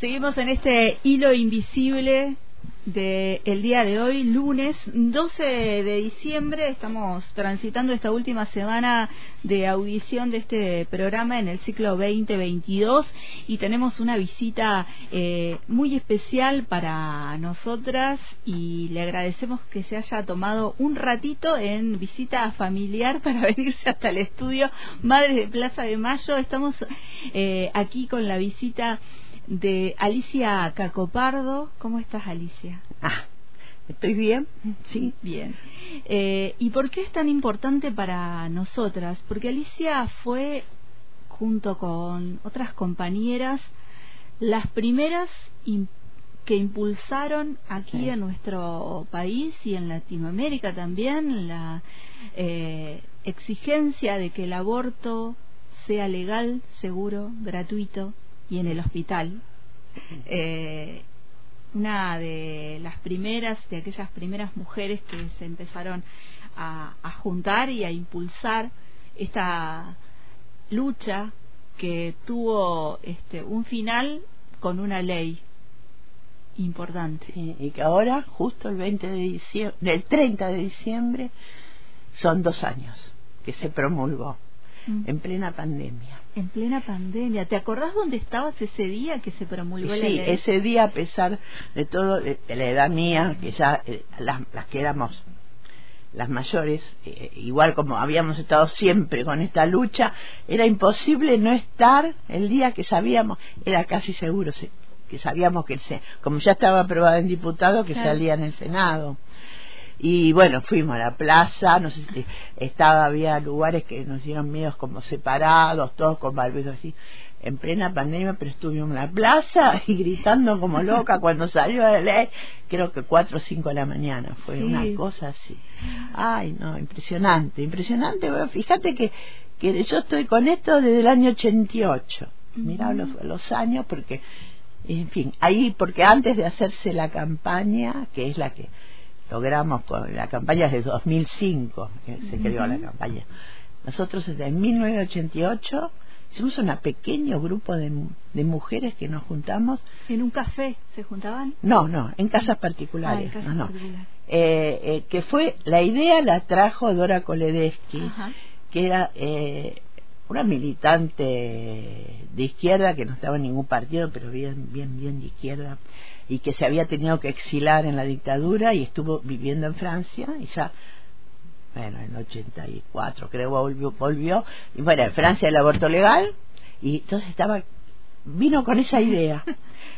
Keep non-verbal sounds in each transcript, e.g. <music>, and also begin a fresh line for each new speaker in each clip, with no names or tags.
Seguimos en este hilo invisible de el día de hoy, lunes 12 de diciembre. Estamos transitando esta última semana de audición de este programa en el ciclo 2022 y tenemos una visita eh, muy especial para nosotras y le agradecemos que se haya tomado un ratito en visita familiar <laughs> para venirse hasta el estudio Madres de Plaza de Mayo. Estamos eh, aquí con la visita de Alicia Cacopardo. ¿Cómo estás, Alicia?
Ah, estoy bien, sí.
Bien. Eh, ¿Y por qué es tan importante para nosotras? Porque Alicia fue, junto con otras compañeras, las primeras que impulsaron aquí en nuestro país y en Latinoamérica también la eh, exigencia de que el aborto sea legal, seguro, gratuito y en el hospital. Eh, una de las primeras, de aquellas primeras mujeres que se empezaron a, juntar y a impulsar esta lucha que tuvo este, un final con una ley importante.
y que ahora, justo el 20 de diciembre, el 30 de diciembre, son dos años que se promulgó mm. en plena pandemia.
En plena pandemia. ¿Te acordás dónde estabas ese día que se promulgó la ley?
Sí, ese día, a pesar de todo, de, la edad mía, que ya eh, las, que éramos las mayores, eh, igual como habíamos estado siempre con esta lucha, era imposible no estar el día que sabíamos, era casi seguro que sabíamos que, se, como ya estaba aprobado en diputado, que salía en el Senado y bueno fuimos a la plaza no sé si estaba había lugares que nos dieron miedos como separados todos con barbijos así en plena pandemia pero estuvimos en la plaza y gritando como loca <laughs> cuando salió la ley creo que cuatro o cinco de la mañana fue una cosa así. Ay no impresionante impresionante fíjate que que yo estoy con esto desde el año 88 mira los, los años porque en fin ahí porque antes de hacerse la campaña que es la que logramos con la campaña de 2005 que se creó la campaña. Nosotros desde 1988 hicimos un pequeño grupo de, de, mujeres que nos juntamos.
En un café se juntaban
no no en casas particulares ah, no, no. Eh, eh, que fue la idea la trajo Dora Koledesky que era eh, una militante de izquierda que no estaba en ningún partido pero bien bien bien de izquierda y que se había tenido que exilar en la dictadura y estuvo viviendo en Francia y ya bueno en 84 creo volvió volvió y bueno en Francia el aborto legal y entonces estaba vino con esa idea <laughs>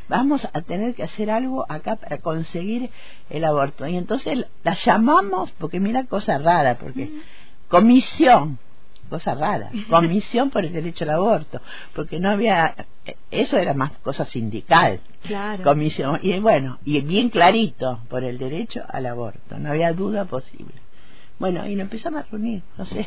vamos a tener que hacer algo acá para conseguir el aborto. Y entonces la llamamos porque mira cosa rara porque comisión cosa rara, comisión por el derecho al aborto, porque no había, eso era más cosa sindical,
claro.
comisión, y bueno, y bien clarito, por el derecho al aborto, no había duda posible. Bueno, y nos empezamos a reunir, no sé,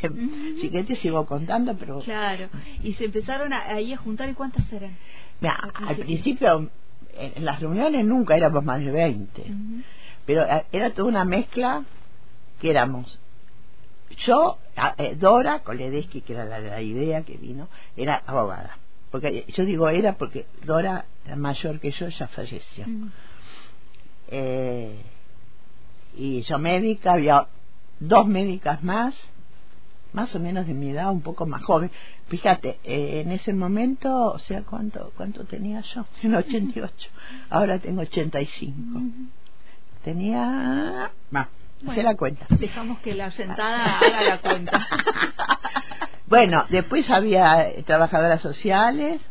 si que te sigo contando, pero...
Claro, y se empezaron ahí a juntar, ¿y cuántas eran?
al, principio, en las reuniones nunca éramos más de 20, pero eh, era toda una mezcla que éramos yo, Dora Koledesky, que era la, idea que vino, era abogada. Porque yo digo era porque Dora, mayor que yo, ya falleció. Mm. Eh, y yo médica, había dos médicas más, más o menos de mi edad, un poco más joven. Fíjate, eh, en ese momento, o sea, ¿cuánto, cuánto tenía yo? <laughs> En 88. Ahora tengo 85. Tenía... más bueno, la cuenta.
Dejamos que la sentada haga la cuenta. <laughs>
bueno, después había trabajadoras sociales,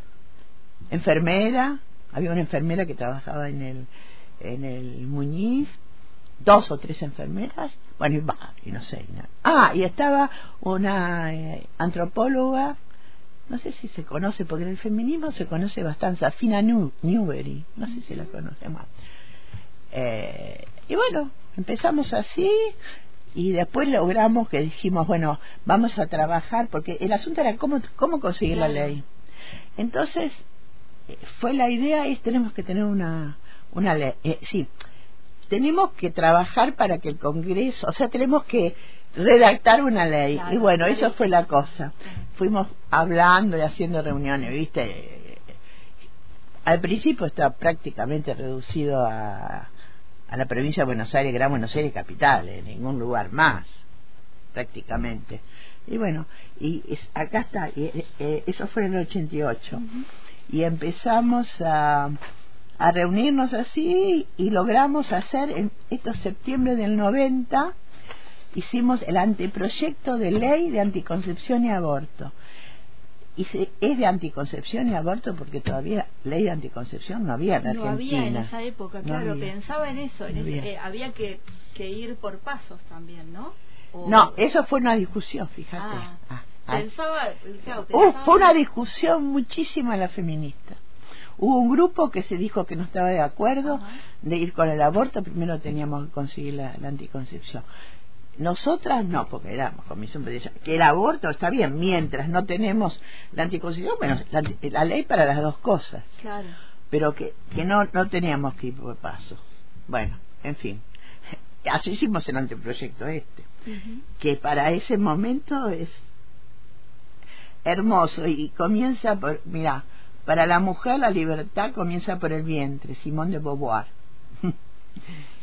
enfermera, había una enfermera que trabajaba en el, en el Muñiz, dos o tres enfermeras, bueno, y, va, y no sé. Ah, y estaba una eh, antropóloga, no sé si se conoce, porque en el feminismo se conoce bastante, Afina Newbery, no sé si la conocemos. Eh, y bueno, empezamos así y después logramos que dijimos, bueno, vamos a trabajar, porque el asunto era cómo, cómo conseguir la ley. Entonces, eh, fue la idea, es tenemos que tener una, una ley, eh, sí, tenemos que trabajar para que el Congreso, o sea, tenemos que redactar una ley. y bueno, eso fue la cosa. Fuimos hablando y haciendo reuniones, ¿viste? al principio está prácticamente reducido a, a la provincia de Buenos Aires, Gran Buenos Aires capital, en ningún lugar más, prácticamente. Y bueno, y acá está, y, eh, eso fue en el 88. Y empezamos a, a reunirnos así y logramos hacer en estos septiembre del 90 hicimos el anteproyecto de ley de anticoncepción y aborto. Y se, es de anticoncepción y aborto porque todavía ley de anticoncepción no había en
no
Argentina.
había en esa época, claro, pensaba en eso, en ese, eh, había que, que, ir por pasos también, ¿no?
O... No, eso fue una discusión, fíjate. Ah,
ah, ah. pensaba,
claro, pensaba... Uh, fue una discusión muchísima la feminista. Hubo un grupo que se dijo que no estaba de acuerdo Ajá. de ir con el aborto, primero teníamos que conseguir la, la anticoncepción. Nosotras no, porque éramos comisión que el aborto está bien, mientras no tenemos la anticoncepción, bueno, la, la ley para las dos cosas.
Claro.
Pero que, que no, no teníamos que ir por paso. Bueno, en fin. Así hicimos el anteproyecto este, uh -huh. que para ese momento es hermoso y comienza por, mira, para la mujer la libertad comienza por el vientre, Simón de Beauvoir. <laughs>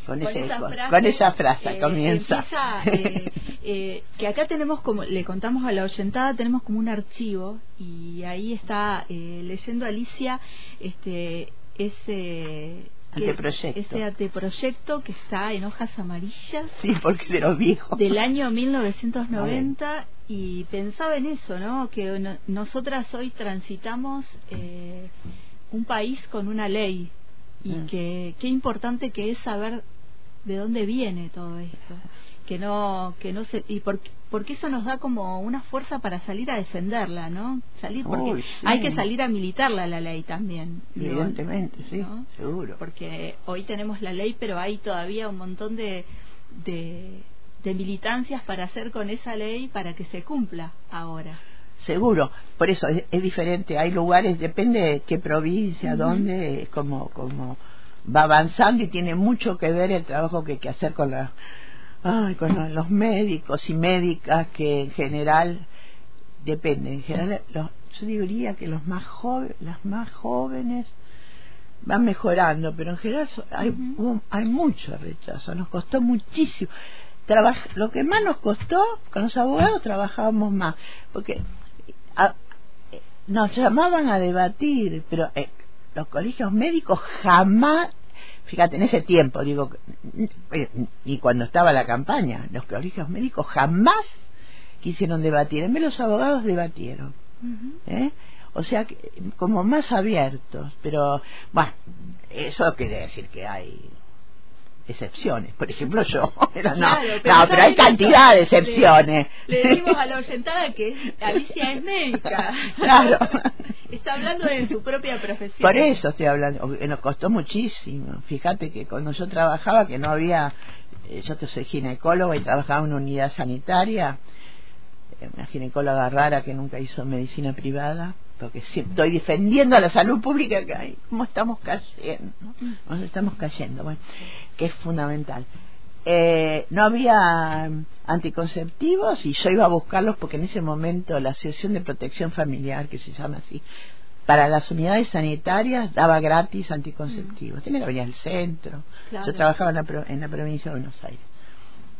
con,
con,
ese,
esa frase,
con, esa frase
eh,
comienza.
Empieza, eh, eh, que acá tenemos como, le contamos a la oyentada, tenemos como un archivo y ahí está eh, leyendo Alicia este ese
anteproyecto.
ese anteproyecto que está en hojas amarillas.
Sí, porque de los viejos.
Del año 1990 y pensaba en eso, ¿no? Que no, nosotras hoy transitamos eh, un país con una ley y mm. que qué importante que es saber de dónde viene todo esto que no que no se y porque porque eso nos da como una fuerza para salir a defenderla no salir porque
Uy, sí.
hay que salir a militarla la ley también
evidentemente sí
¿no?
seguro
porque hoy tenemos la ley pero hay todavía un montón de, de de militancias para hacer con esa ley para que se cumpla ahora
seguro por eso es, es diferente hay lugares depende de qué provincia uh -huh. dónde como como va avanzando y tiene mucho que ver el trabajo que hay que hacer con la ay, con los médicos y médicas que en general depende. En general los, yo diría que los más jóvenes las más jóvenes van mejorando pero en general hay uh -huh. hay mucho rechazo. Nos costó muchísimo. Trabaj lo que más nos costó con los abogados trabajábamos más porque a, nos llamaban a debatir pero eh, los colegios médicos jamás fíjate, en ese tiempo, digo, y cuando estaba la campaña, los colegios médicos jamás quisieron debatir, en vez los abogados debatieron. Uh -huh. ¿eh? O sea, que, como más abiertos, pero bueno, eso quiere decir que hay excepciones. Por ejemplo, yo. <laughs> Pero no, claro, pero, no, pero hay cantidad de excepciones.
Le, le decimos a la oyentada que Alicia es médica. <laughs>
Claro.
Está hablando de su propia profesión.
Por eso estoy hablando. Nos costó muchísimo. Fíjate que cuando yo trabajaba, que no había. Eh, yo soy ginecóloga y trabajaba en una unidad sanitaria. Eh, una ginecóloga rara que nunca hizo medicina privada porque si estoy defendiendo a la salud pública que hay, ¿cómo estamos cayendo? Nos estamos cayendo, bueno, que es fundamental. Eh, no había anticonceptivos y yo iba a buscarlos porque en ese momento la Asociación de Protección Familiar, que se llama así, para las unidades sanitarias daba gratis anticonceptivos. Mm. Tenía que venir al centro. Claro. Yo trabajaba en la, en la provincia de Buenos Aires.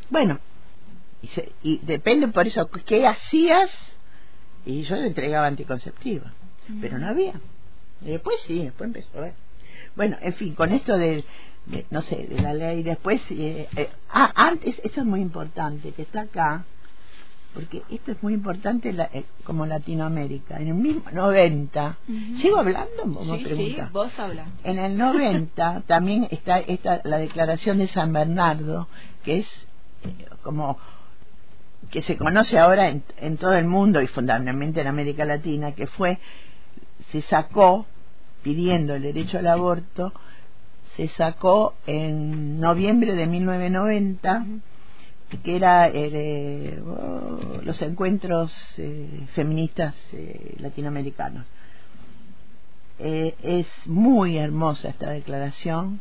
Bueno, y, se, y depende por eso, ¿qué hacías? Y yo le entregaba anticonceptivos, mm. pero no había. Y después sí, después empezó a ver. Bueno, en fin, con esto de, de no sé, de la ley, después, eh, eh, ah, antes, esto es muy importante, que está acá, porque esto es muy importante la, eh, como Latinoamérica. En el mismo 90, uh -huh. ¿sigo hablando?
Sí, sí, vos hablas.
En el 90 también está esta, la declaración de San Bernardo, que es eh, como que se conoce ahora en, en, todo el mundo y fundamentalmente en América Latina, que fue, se sacó, pidiendo el derecho al aborto, se sacó en noviembre de 1990, que era el, eh, oh, los encuentros eh, feministas eh, latinoamericanos. Eh, es muy hermosa esta declaración.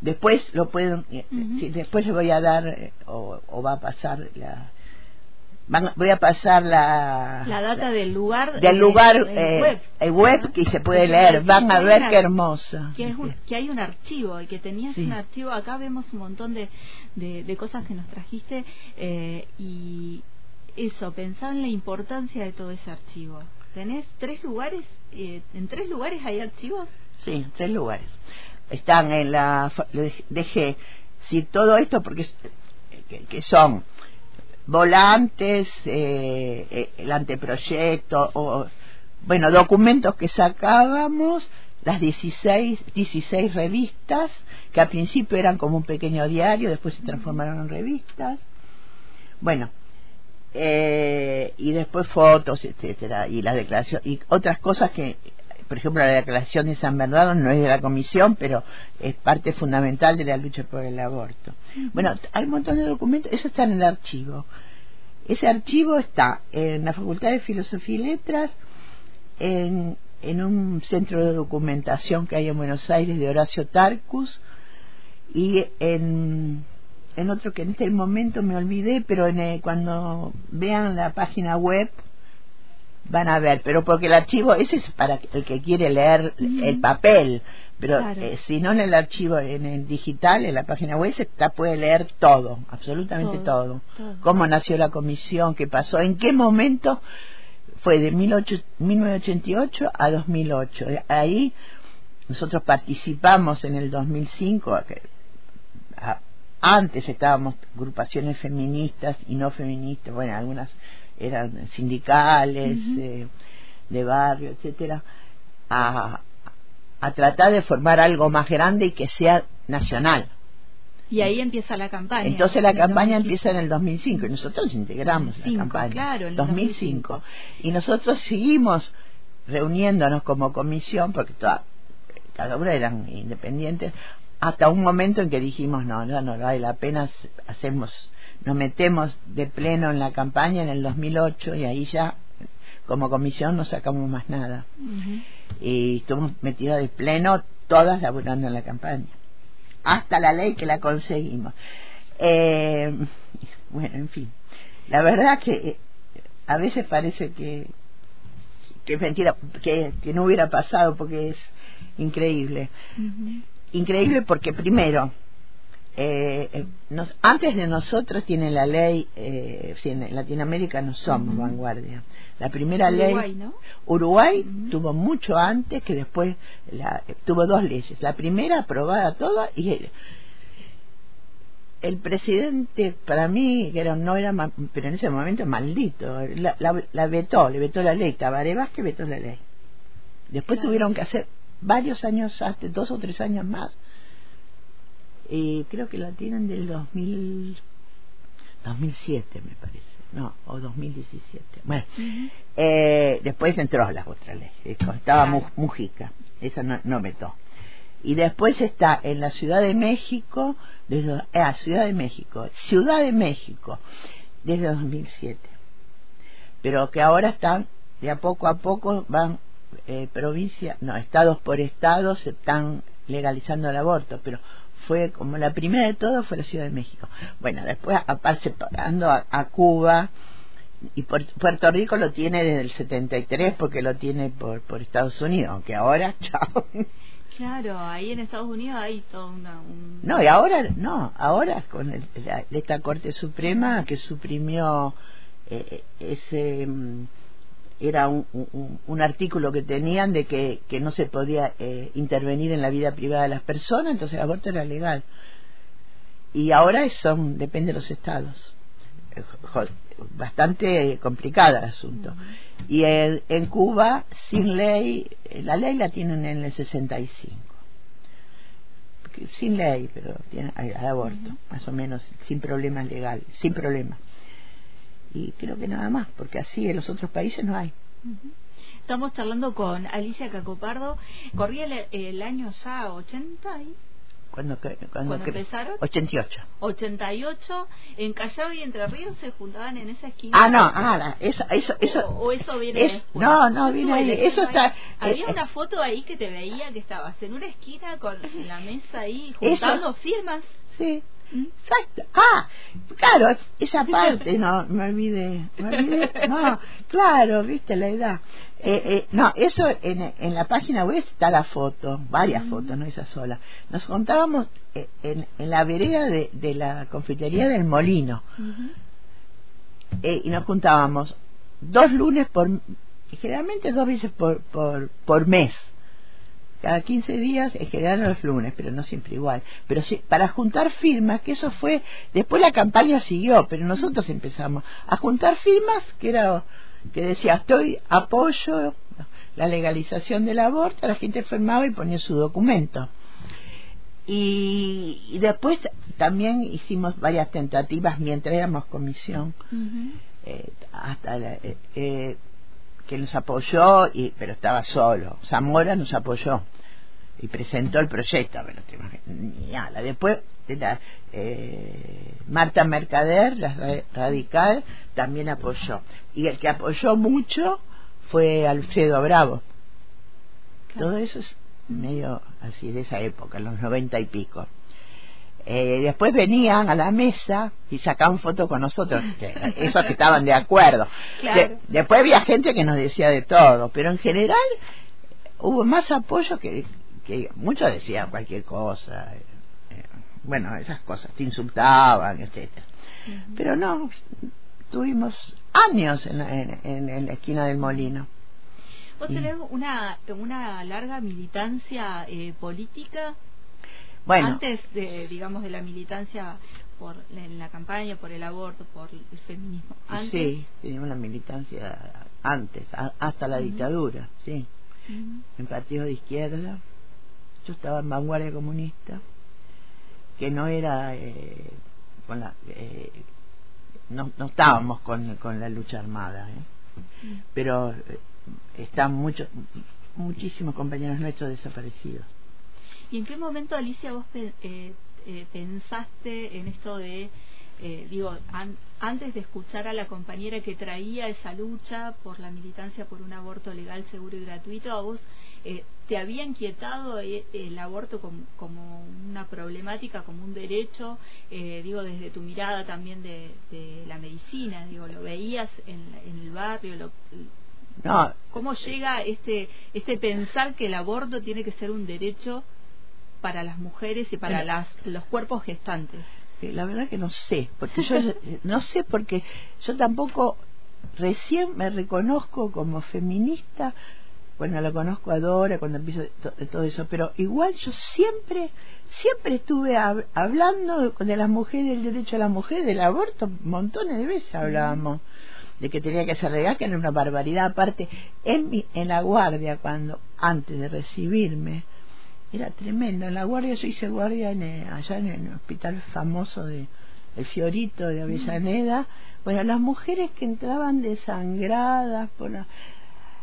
Eh, después lo puedo uh -huh. sí, después le voy a dar eh, o, o, va a pasar la voy a pasar la
la data del lugar
del lugar eh, web, el web que se puede leer. van a ver qué hermosa.
que, que hay un archivo y que tenías un archivo. Acá vemos un montón de, de, cosas que nos trajiste eh, y eso pensar en la importancia de todo ese archivo. Tenés tres lugares eh, en tres lugares hay archivos
sí tres lugares están en la dejé si todo esto porque que son volantes, eh, eh, el anteproyecto, o, bueno, documentos que sacábamos, las 16, 16 revistas, que al principio eran como un pequeño diario, después se transformaron en revistas. Bueno, eh, y después fotos, etcétera, y la declaración, y otras cosas que por ejemplo, la declaración de San Bernardo no es de la comisión, pero es parte fundamental de la lucha por el aborto. Bueno, hay un montón de documentos, eso está en el archivo. Ese archivo está en la Facultad de Filosofía y Letras, en, en un centro de documentación que hay en Buenos Aires de Horacio Tarcus y en, en otro que en este momento me olvidé, pero en cuando vean la página web van a ver, pero porque el archivo, ese es para el que quiere leer el papel, pero eh, si no en el archivo, en el digital, en la página web, se está, puede leer todo, absolutamente todo, Cómo nació la comisión, qué pasó, en qué momento fue de 1988 a 2008. Ahí nosotros participamos en el 2005, antes estábamos agrupaciones feministas y no feministas, bueno, algunas eran sindicales, eh, de barrio, etcétera, a, a tratar de formar algo más grande y que sea nacional.
Y ahí empieza la campaña.
Entonces la campaña empieza en el 2005 y nosotros integramos la campaña. Claro, en el 2005. Y nosotros seguimos reuniéndonos como comisión, porque toda, cada una eran independientes, hasta un momento en que dijimos, no, no, no vale la pena, hacemos nos metemos de pleno en la campaña en el 2008 y ahí ya como comisión no sacamos más nada. Y estuvimos metidos de pleno todas laburando en la campaña. Hasta la ley que la conseguimos. Eh, bueno, en fin. La verdad que eh, a veces parece que, que es mentira, que, que no hubiera pasado porque es increíble. Increíble porque primero, eh, eh, nos, antes de nosotros tiene la ley, eh, en Latinoamérica no somos vanguardia. La primera ley, Uruguay tuvo mucho antes que después la, tuvo dos leyes. La primera aprobada toda y el, el presidente para mí era, no era, pero en ese momento maldito, la, la, vetó, le vetó la ley. Tabaré que vetó la ley. Después tuvieron que hacer varios años, hasta dos o tres años más y creo que la tienen del 2000, 2007 me parece, no, o 2017. Bueno, eh, después entró la otra ley, estaba Mujica, esa no, no vetó. Y después está en la Ciudad de México, desde, eh, Ciudad de México, Ciudad de México, desde 2007. Pero que ahora están, de a poco a poco van eh, provincia, no, estados por estados se están legalizando el aborto, pero fue como la primera de todo fue la Ciudad de México. Bueno, después aparte separando a, Cuba y Puerto Rico lo tiene desde el 73 porque lo tiene por, por Estados Unidos, aunque ahora, <laughs> chao.
Claro, ahí en Estados Unidos hay todo una...
No, y ahora, no, ahora con esta Corte Suprema que suprimió eh, ese... Era un, un, artículo que tenían de que, que no se podía eh, intervenir en la vida privada de las personas, entonces el aborto era legal. Y ahora son, depende de los estados. Bastante complicado el asunto. Y en Cuba, sin ley, la ley la tienen en el 65. Sin ley, pero tiene al aborto, más o menos, sin problemas legales, sin problemas y creo que nada más, porque así en los otros países no hay.
Estamos charlando con Alicia Cacopardo. Corría el, año ya 80 y
cuando,
cuando, empezaron.
88
88 en Callao y Entre Ríos se juntaban en esa esquina.
Ah no ah eso eso eso
o, eso viene
no no viene ahí eso está eh,
había eh, una foto ahí que te veía que estabas en una esquina con la mesa ahí juntando firmas.
Sí Exacto. Ah, claro, esa parte, no, me olvidé. Me olvidé. No, claro, viste la edad. Eh, eh, no, eso en, en la página web está la foto, varias fotos, no esa sola. Nos contábamos eh, en, en la vereda de, de la confitería del Molino. Eh, y nos juntábamos dos lunes por generalmente dos veces por, por, por mes cada 15 días en general los lunes, pero no siempre igual. Pero sí, para juntar firmas, que eso fue, después la campaña siguió, pero nosotros empezamos a juntar firmas que era, que decía, estoy, apoyo la legalización del aborto, la gente firmaba y ponía su documento. Y, después también hicimos varias tentativas mientras éramos comisión, eh, hasta eh, eh, que nos apoyó, y, pero estaba solo. Zamora nos apoyó y presentó el proyecto, pero te Después la, eh, Marta Mercader, la radical, también apoyó. Y el que apoyó mucho fue Alfredo Bravo. Todo eso es medio así de esa época, los noventa y pico. Eh, después venían a la mesa y sacaban fotos con nosotros, que, esos que estaban de acuerdo. después había gente que nos decía de todo, pero en general hubo más apoyo que, que muchos decían cualquier cosa. Eh, eh, bueno, esas cosas, te insultaban, etcétera. Pero no, tuvimos años en la, en, la esquina del molino.
¿Vos tenés una, una larga militancia política antes de, digamos, de la militancia por en la campaña por el aborto, por el feminismo. ¿Antes?
Sí, teníamos la militancia antes, hasta la dictadura, sí. En partido de izquierda, yo estaba en vanguardia comunista, que no era eh, con la, eh, no, no estábamos con, con la lucha armada, ¿eh? pero están muchos muchísimos compañeros nuestros desaparecidos.
¿Y en qué momento, Alicia, vos eh, eh, pensaste en esto de, eh, digo, antes de escuchar a la compañera que traía esa lucha por la militancia por un aborto legal, seguro y gratuito, a vos te había inquietado el aborto como, una problemática, como un derecho, digo, desde tu mirada también de, la medicina, digo, lo veías en, en el barrio, lo, no. ¿Cómo llega este, este pensar que el aborto tiene que ser un derecho para las mujeres y para las, los cuerpos gestantes?
La verdad que no sé, porque yo <laughs> no sé porque yo tampoco recién me reconozco como feminista bueno, lo conozco a Dora cuando empiezo todo eso, pero igual yo siempre, siempre estuve hablando de las mujeres, del derecho a la mujer, del aborto, montones de veces hablábamos de que tenía que ser legal, que era una barbaridad. Aparte, en, mi, en la guardia, cuando antes de recibirme, era tremendo. En la guardia, yo hice guardia en, eh, allá en el hospital famoso de el Fiorito de Avellaneda. Bueno, las mujeres que entraban desangradas por la,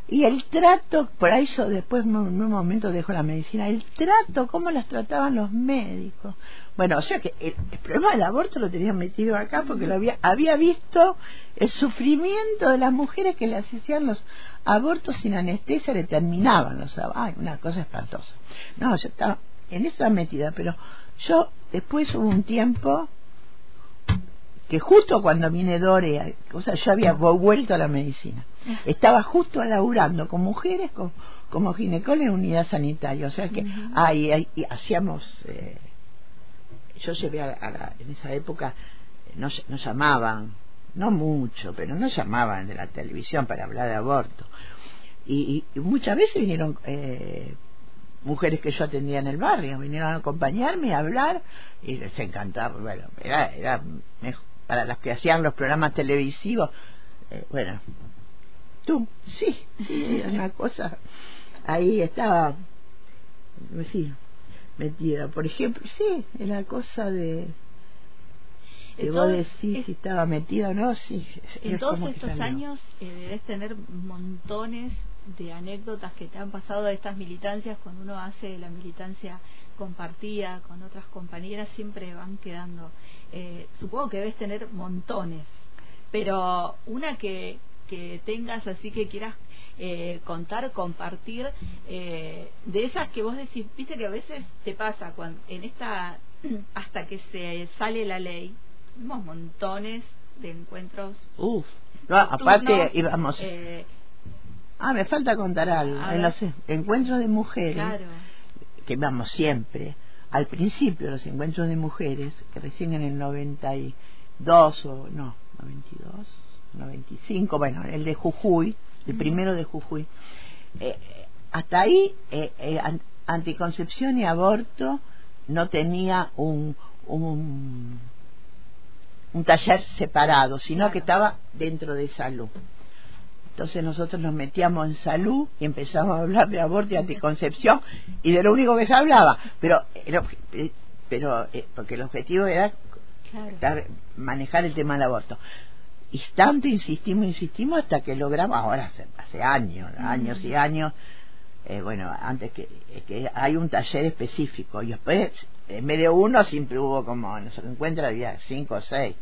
y el trato, por eso después en un momento dejó la medicina, el trato, cómo las trataban los médicos. Bueno, o sea que el, problema del aborto lo tenían metido acá porque lo había, había visto el sufrimiento de las mujeres que le hacían los abortos sin anestesia, le terminaban los Ay, una cosa espantosa. No, yo estaba en esa metida, pero yo después hubo un tiempo que justo cuando vine Dore, o sea, yo había vuelto a la medicina. Estaba justo laburando con mujeres, con, como ginecóloga en unidad sanitaria. O sea que ahí, hacíamos. Eh, yo llevé a, en esa época, nos, nos llamaban, no mucho, pero nos llamaban de la televisión para hablar de aborto. Y, muchas veces vinieron eh, mujeres que yo atendía en el barrio, vinieron a acompañarme, a hablar, y les encantaba. Bueno, era, era mejor para las que hacían los programas televisivos. Eh, bueno, tú, sí, sí, una cosa. Ahí estaba, sí, metida. Por ejemplo, sí, la cosa de. De vos decís si estaba metida o no, sí.
En todos estos años eh, debes tener montones de anécdotas que te han pasado de estas militancias cuando uno hace la militancia compartida con otras compañeras siempre van quedando eh, supongo que debes tener montones pero una que que tengas así que quieras eh, contar, compartir, eh, de esas que vos decís, viste que a veces te pasa cuando, en esta <clears throat> hasta que se sale la ley, tuvimos montones de encuentros.
Uf, no, aparte íbamos...
Eh,
ah, me falta contar algo. En los encuentros de mujeres,
claro.
que íbamos siempre, al principio los encuentros de mujeres, que recién en el 92 o no, 92, 95, bueno, el de Jujuy, el primero de Jujuy, eh, hasta ahí eh, eh, anticoncepción y aborto no tenía un, un, un taller separado, sino que estaba dentro de salud. Entonces nosotros nos metíamos en salud y empezamos a hablar de aborto y anticoncepción y de lo único que se hablaba, pero pero porque el objetivo era manejar el tema del aborto. Y tanto insistimos, insistimos hasta que logramos, ahora hace, años, años y años, eh, bueno, antes que, que hay un taller específico y después, en vez de uno, siempre hubo como, se encuentra, había cinco o seis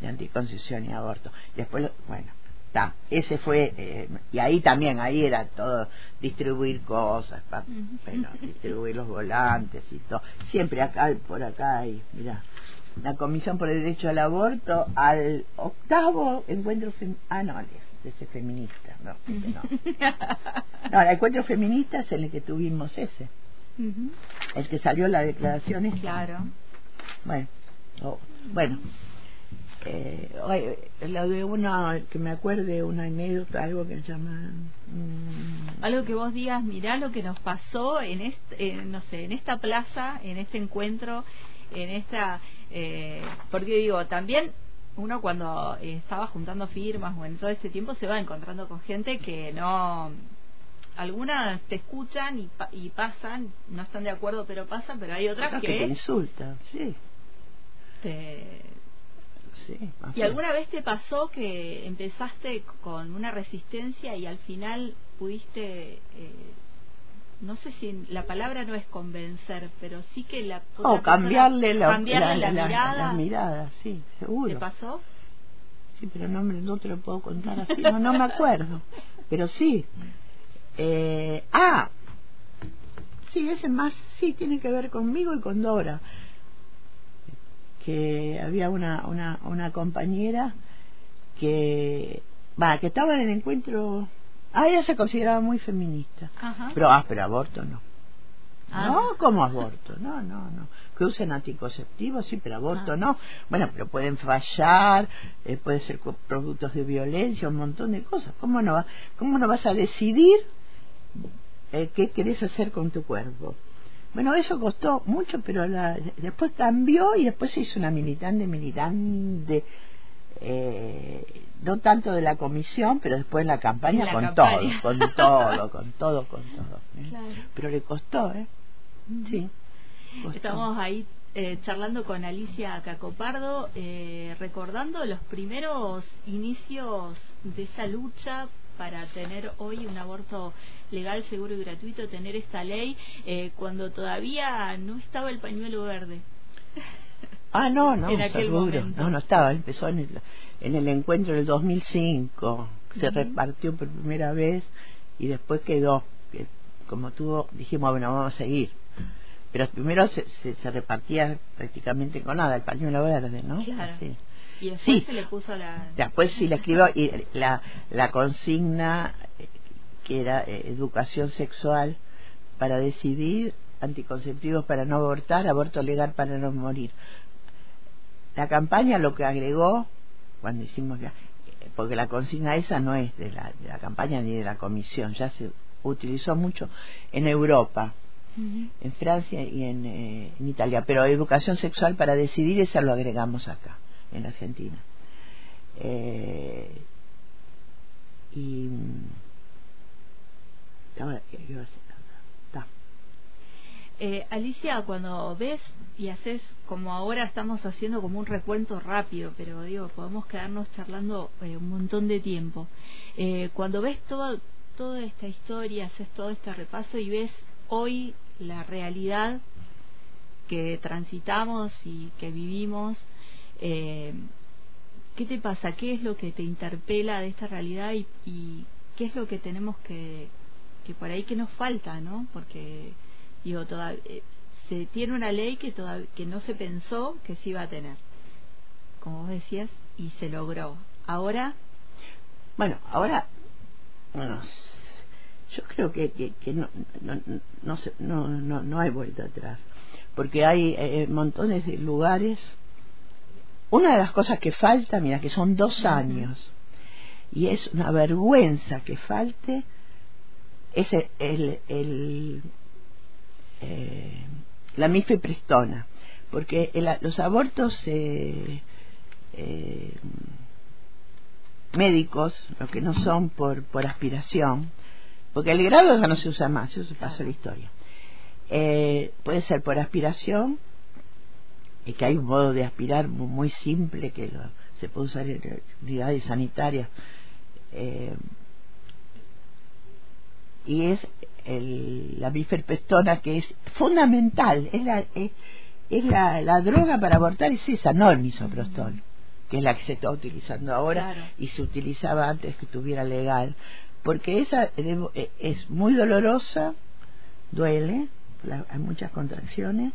de anticoncepción y aborto. Después, bueno, está, ese fue, eh, y ahí también, ahí era todo, distribuir cosas, bueno, distribuir los volantes y todo, siempre acá, por acá, y mira la Comisión por el Derecho al Aborto al octavo encuentro ah no ese feminista no, no. <laughs> no el encuentro feminista es el que tuvimos ese. El que salió la declaración
claro.
Bueno bueno eh, lo de una que me acuerde una anécdota algo que llaman
mm. algo que vos digas mirá lo que nos pasó en este no sé en esta plaza en este encuentro en esta eh, porque digo, también uno cuando estaba juntando firmas o en todo este tiempo se va encontrando con gente que no algunas te escuchan y, y pasan no están de acuerdo pero pasan pero hay otras que,
te insultan sí
Sí, ¿Y alguna vez te pasó que empezaste con una resistencia y al final pudiste eh, no sé si la palabra no es convencer, pero sí que la
o cambiarle, la,
cambiarle la, mirada.
La, mirada, sí, seguro.
¿Te pasó?
Sí, pero no, no te lo puedo contar así, no, no me acuerdo. Pero sí. Eh, ah, sí, ese más, sí, tiene que ver conmigo y con Dora. Que había una, una, una compañera que, va, que estaba en el encuentro Ah, ella se consideraba muy feminista. Pero, ah, pero aborto no. Ah. No, como aborto, no, no, no. Que usen anticonceptivos, sí, pero aborto ah. no. Bueno, pero pueden fallar, eh, puede ser productos de violencia, un montón de cosas. ¿Cómo no, va, cómo no vas a decidir eh, qué querés hacer con tu cuerpo? Bueno, eso costó mucho, pero la, después cambió y después se hizo una militante, militante eh, no tanto de la comisión, pero después en la campaña con todo, con todo, con todo, con todo. ¿eh? <laughs> Pero le costó, ¿eh? Sí.
Estamos ahí eh, charlando con Alicia Cacopardo, eh, recordando los primeros inicios de esa lucha para tener hoy un aborto legal, seguro y gratuito, tener esta ley, eh, cuando todavía no estaba el pañuelo verde. <laughs>
Ah, no, no, seguro. No, no estaba. Empezó en el, en el encuentro del 2005. Se repartió por primera vez y después quedó. Que, como tuvo, dijimos, bueno, vamos a seguir. Pero primero se, se, repartía prácticamente con nada, el pañuelo verde, ¿no?
Claro. Y después se le puso la.
Después sí le escribió y la, la consigna eh, que era eh, educación sexual para decidir, anticonceptivos para no abortar, aborto legal para no morir. La campaña lo que agregó, cuando hicimos, porque la consigna esa no es de la, de la campaña ni de la comisión, ya se utilizó mucho en Europa, en Francia y en, eh, en, Italia, pero educación sexual para decidir esa lo agregamos acá, en Argentina. Eh, y. Ahora, ¿qué iba a
eh, Alicia, cuando ves y haces como ahora estamos haciendo como un recuento rápido, pero digo, podemos quedarnos charlando eh, un montón de tiempo. Eh, cuando ves todo, toda esta historia, haces todo este repaso y ves hoy la realidad que transitamos y que vivimos, ¿qué te pasa? ¿Qué es lo que te interpela de esta realidad y, y qué es lo que tenemos que, que por ahí que nos falta, ¿no? Porque digo, todavía, eh, se tiene una ley que, que no se pensó que se iba a tener, como vos decías, y se logró. Ahora.
Bueno, ahora. Bueno, yo creo que, que, no, no, no, no, no, no hay vuelta atrás, porque hay eh, montones de lugares. Una de las cosas que falta, mira, que son dos años, y es una vergüenza que falte, es el, el, eh, la mifeprestona, porque los abortos eh, eh, médicos, lo que no son por, por aspiración, porque el grado ya no se usa más, eso pasó la historia. Eh, puede ser por aspiración, y que hay un modo de aspirar muy, simple que se puede usar en unidades sanitarias. Eh, y es el, la bifenpestona que es fundamental, es la, es, la, la, droga para abortar, es esa, no el misoprostol, que es la que se está utilizando ahora y se utilizaba antes que estuviera legal, porque esa eh, es muy dolorosa, duele, hay muchas contracciones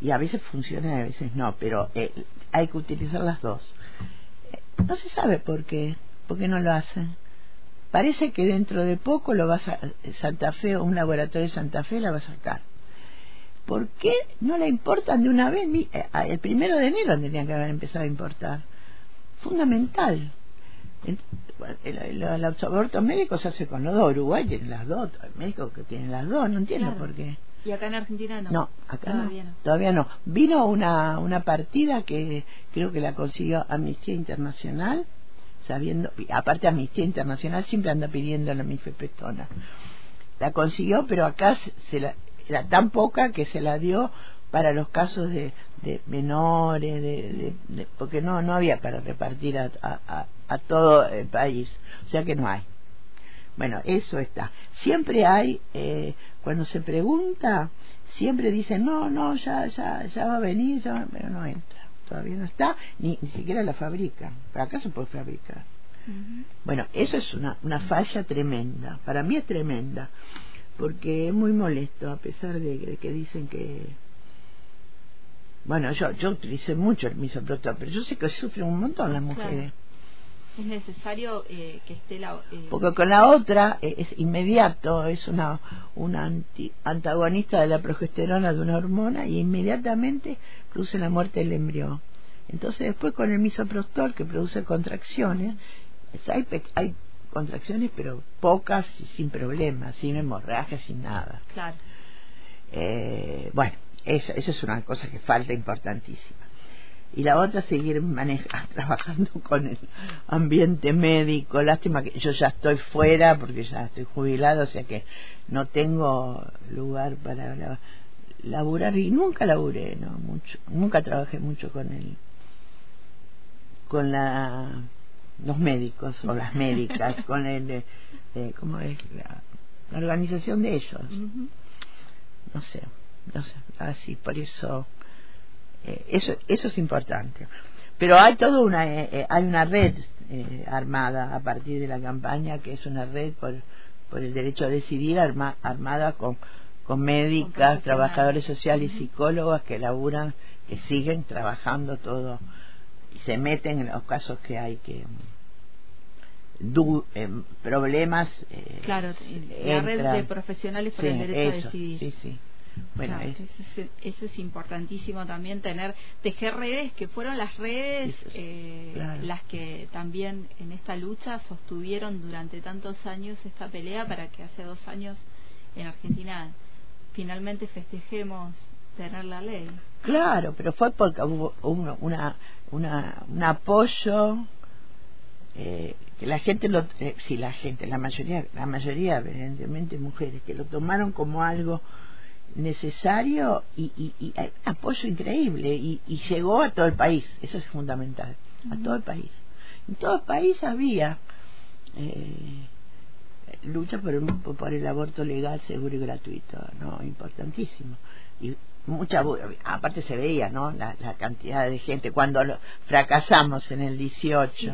y a veces funciona y a veces no, pero eh, hay que utilizar las dos. Eh, no se sabe por qué, por qué no lo hacen Parece que dentro de poco lo vas a Santa Fe o un laboratorio de Santa Fe la va a sacar. ¿Por qué no la importan de una vez? Eh, el primero de enero tendrían que haber empezado a importar. Fundamental. Los abortos médicos se hace con los dos. Uruguay tiene las dos. México que tiene las dos. No entiendo por qué.
¿Y acá en Argentina no?
No, acá no. Todavía no. Vino una, una partida que creo que la consiguió Amnistía Internacional sabiendo, aparte Amnistía Internacional siempre anda pidiendo la mifeprestona. La consiguió, pero acá se la, era tan poca que se la dio para los casos de, de menores, de, porque no no había para repartir a, a, a, todo el país, o sea que no hay. Bueno, eso está. Siempre hay, eh, cuando se pregunta, siempre dicen, no, no, ya, ya, ya va a venir, ya pero no entra todavía no está, ni, ni siquiera la fabrica. Acá se puede fabricar. Bueno, eso es una, una falla tremenda. Para mí es tremenda, porque es muy molesto, a pesar de, que dicen que. Bueno, yo yo utilicé mucho el misoprostol, pero yo sé que sufren un montón las mujeres.
Es necesario eh, que esté la.
Eh, porque con la otra eh, es inmediato, es una, una anti, antagonista de la progesterona de una hormona y inmediatamente produce la muerte del embrión. Entonces después con el misoprostol que produce contracciones, hay, hay contracciones pero pocas y sin problemas, sin hemorragia, sin nada.
Claro.
Eh, bueno, eso, eso es una cosa que falta importantísima. Y la otra, seguir manejando, <laughs> trabajando con el ambiente médico. Lástima que yo ya estoy fuera porque ya estoy jubilado, o sea que no tengo lugar para laburar. Y nunca laburé no mucho nunca trabajé mucho con el con la los médicos o las médicas <laughs> con el eh, cómo es la, organización de ellos. No sé no sé así por eso eh, eso eso es importante pero hay toda una hay una red armada a partir de la campaña que es una red por por el derecho a decidir armada con con médicas, trabajadores sociales y psicólogos que laburan, que siguen trabajando todo y se meten en los casos que hay que du, eh, problemas.
Eh, claro, la red de profesionales por el derecho a decidir.
Sí, sí. Bueno,
eso, es, importantísimo también tener, tejer redes que fueron las redes eh, las que también en esta lucha sostuvieron durante tantos años esta pelea para que hace dos años en Argentina finalmente festejemos tener la ley.
Claro, pero fue porque hubo un, una, una, un apoyo eh, que la gente lo eh, sí la gente la mayoría la mayoría evidentemente mujeres que lo tomaron como algo necesario y, y, y hay un apoyo increíble y, y, llegó a todo el país eso es fundamental a todo el país en todo el país había eh, lucha por el, por el aborto legal, seguro y gratuito, ¿no? Importantísimo. Y mucha, aparte se veía, ¿no? La, cantidad de gente, cuando fracasamos en el 18,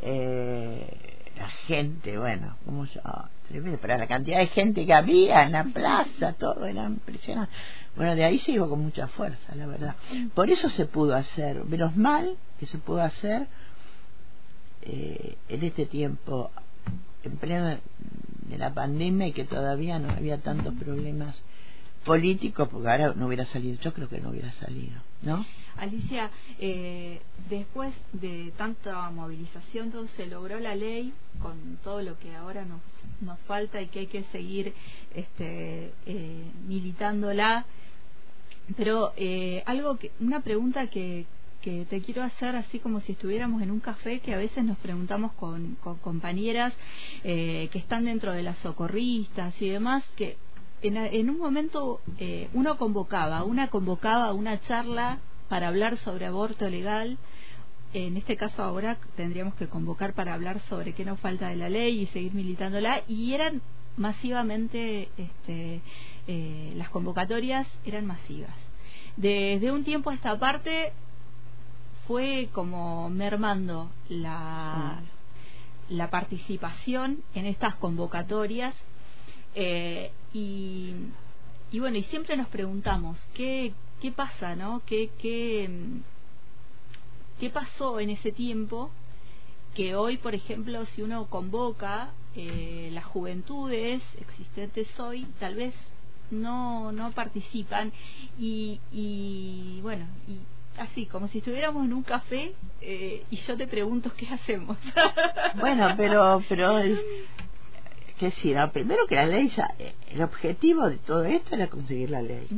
eh, la gente, bueno, como yo, tremendo, pero la cantidad de gente que había en la plaza, todo era impresionante. Bueno, de ahí sigo con mucha fuerza, la verdad. Por eso se pudo hacer, menos mal que se pudo hacer eh, en este tiempo, en plena de la pandemia y que todavía no había tantos problemas políticos, porque ahora no hubiera salido, yo creo que no hubiera salido, ¿no?
Alicia, eh, después de tanta movilización, se logró la ley con todo lo que ahora nos, nos falta y que hay que seguir este, eh, militándola. Pero eh, algo que, una pregunta que, que te quiero hacer así como si estuviéramos en un café que a veces nos preguntamos con, con compañeras eh, que están dentro de las socorristas y demás que en, en un momento eh, uno convocaba una convocaba una charla para hablar sobre aborto legal. En este caso ahora tendríamos que convocar para hablar sobre qué nos falta de la ley y seguir militándola y eran masivamente este, eh, las convocatorias eran masivas. Desde un tiempo a esta parte fue como mermando la, la participación en estas convocatorias eh, y, y bueno, y siempre nos preguntamos qué, qué pasa, ¿no? ¿Qué, qué, qué pasó en ese tiempo que hoy, por ejemplo, si uno convoca eh, las juventudes existentes hoy, tal vez no no participan y, y bueno y así como si estuviéramos en un café eh, y yo te pregunto qué hacemos <laughs>
bueno pero pero que sí primero que la ley ya el objetivo de todo esto era conseguir la ley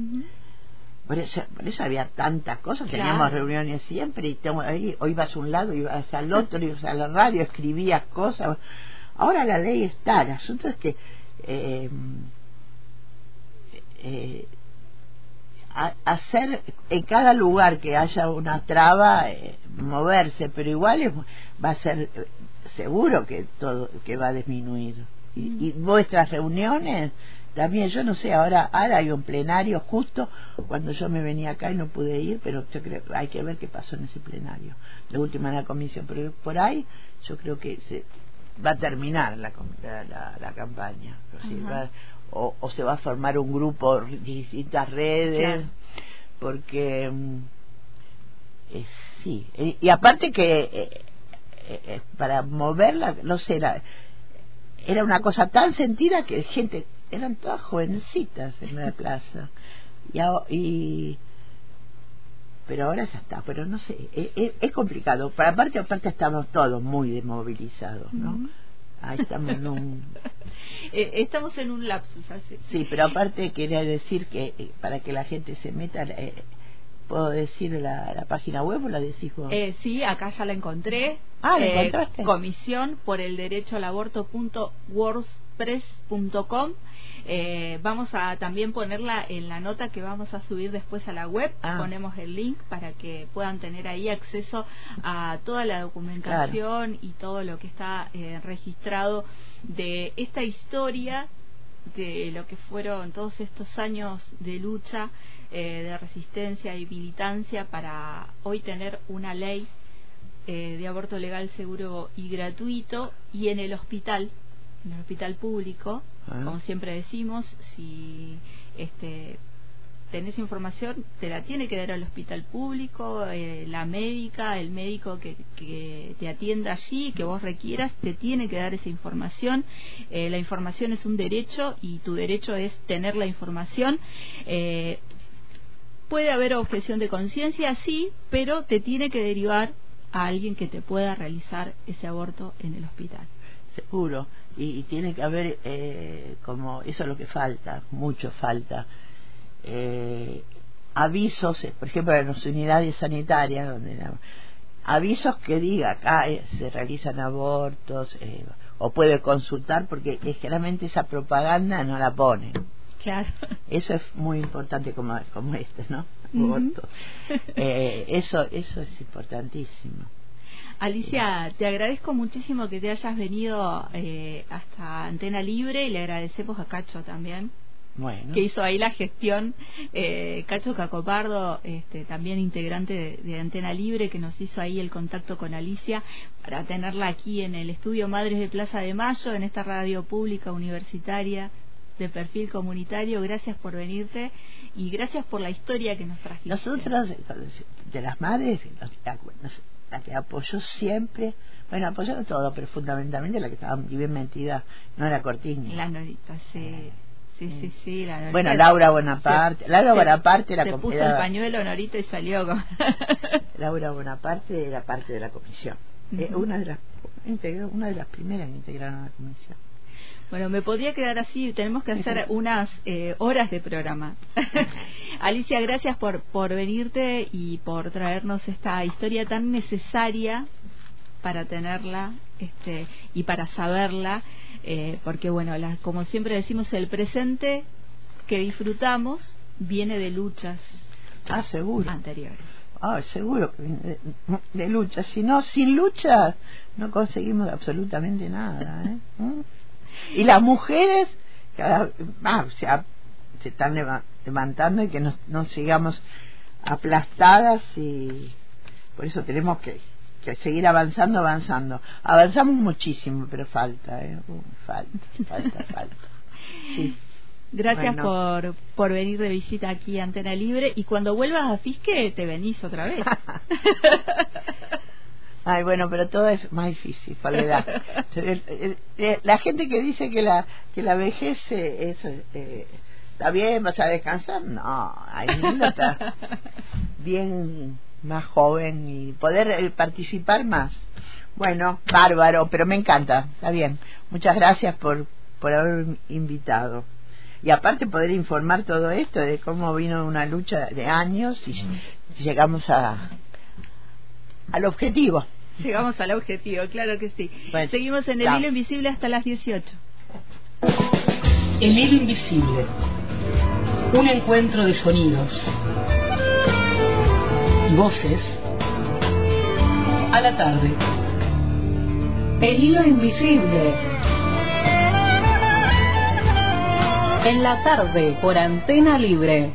por eso, por eso había tantas cosas, teníamos reuniones siempre, y tengo, ahí, o ibas a un lado, ibas al otro, ibas a la radio, escribías cosas. Ahora la ley está, el asunto es que eh, eh, hacer en cada lugar que haya una traba, eh, moverse, pero igual va a ser seguro que todo que va a disminuir. Y, y vuestras reuniones también yo no sé ahora ahora hay un plenario justo cuando yo me venía acá y no pude ir pero yo creo hay que ver qué pasó en ese plenario. De última en la comisión pero por ahí yo creo que se va a terminar la la, campaña o, o, se va a formar un grupo distintas redes porque mm, eh, sí y aparte que eh, eh, para moverla no sé era, era una cosa tan sentida que gente eran todas jovencitas en la plaza. Y, y pero ahora ya está, pero no sé, es, e, es complicado. Para aparte, aparte estamos todos muy desmovilizados, ¿no? Ahí estamos en un... <laughs>
Eh, estamos en un lapsus.
Sí, pero aparte quería decir que eh, para que la gente se meta, eh, ¿puedo decir la, la, página web o la decís vos?
Eh, sí, acá ya la encontré.
Ah, ¿la encontraste?
Comisión por el derecho al aborto punto eh, vamos a también ponerla en la nota que vamos a subir después a la web. Ah. Ponemos el link para que puedan tener ahí acceso a toda la documentación y todo lo que está eh, registrado de esta historia de lo que fueron todos estos años de lucha, eh, de resistencia y militancia para hoy tener una ley de aborto legal, seguro y gratuito y en el hospital en el hospital público, ah. como siempre decimos, si este tenés información, te la tiene que dar al hospital público, eh, la médica, el médico que, que, te atienda allí, que vos requieras, te tiene que dar esa información. Eh, la información es un derecho y tu derecho es tener la información. Eh, puede haber objeción de conciencia, sí, pero te tiene que derivar a alguien que te pueda realizar ese aborto en el hospital.
Seguro y, tiene que haber eh, como eso es lo que falta mucho falta. Eh, avisos eh, por ejemplo en las unidades sanitarias donde avisos que diga acá se realizan abortos o puede consultar porque generalmente esa propaganda no la ponen.
Claro.
Eso es muy importante como como este no eso eso es importantísimo
Alicia, te agradezco muchísimo que te hayas venido eh, hasta Antena Libre y le agradecemos a Cacho también. que hizo ahí la gestión. Eh, Cacho Cacopardo, este, también integrante de, Antena Libre, que nos hizo ahí el contacto con Alicia para tenerla aquí en el estudio Madres de Plaza de Mayo, en esta radio pública universitaria de perfil comunitario. Gracias por venirte y gracias por la historia que nos trajiste.
Nosotros, de las madres, la que apoyó siempre, bueno, apoyaron todo, pero fundamentalmente la que estaba bien metida no era Cortiña.
La Norita, sí. Sí, sí, sí. La
bueno, Laura Bonaparte. Laura Bonaparte era...
Se puso el pañuelo Norita y salió con... <laughs>
Laura Bonaparte era parte de la comisión. Eh, una, de las, una de las primeras que integraron la comisión.
Bueno, me podría quedar así, tenemos que hacer unas eh, horas de programa. <laughs> Alicia, gracias por, por venirte y por traernos esta historia tan necesaria para tenerla este, y para saberla, eh, porque bueno, como siempre decimos, el presente que disfrutamos viene de luchas
ah, seguro.
anteriores.
Ah, seguro que viene de, de luchas. Si no, sin luchas no conseguimos absolutamente nada. ¿eh? <laughs> Y las mujeres cada, ah, se, se, están levantando y que no, no sigamos aplastadas y por eso tenemos que, que seguir avanzando, avanzando. Avanzamos muchísimo, pero falta, ¿eh? Uh, falta, falta, falta. Sí.
Gracias por, por venir de visita aquí a Antena Libre y cuando vuelvas a Fisque te venís otra vez. <laughs>
Ay, bueno, pero todo es más difícil por la edad. <laughs> la gente que dice que la que la vejez es, eh, está bien, vas a descansar, no, hay está <laughs> bien más joven y poder eh, participar más. Bueno, bárbaro, pero me encanta, está bien. Muchas gracias por, por haberme invitado. Y aparte poder informar todo esto de cómo vino una lucha de años y llegamos a al objetivo. <laughs>
Llegamos al objetivo, claro que sí. Seguimos en el hilo invisible hasta las 18.
El hilo invisible. Un encuentro de sonidos y voces a la tarde. El hilo invisible. En la tarde por antena libre.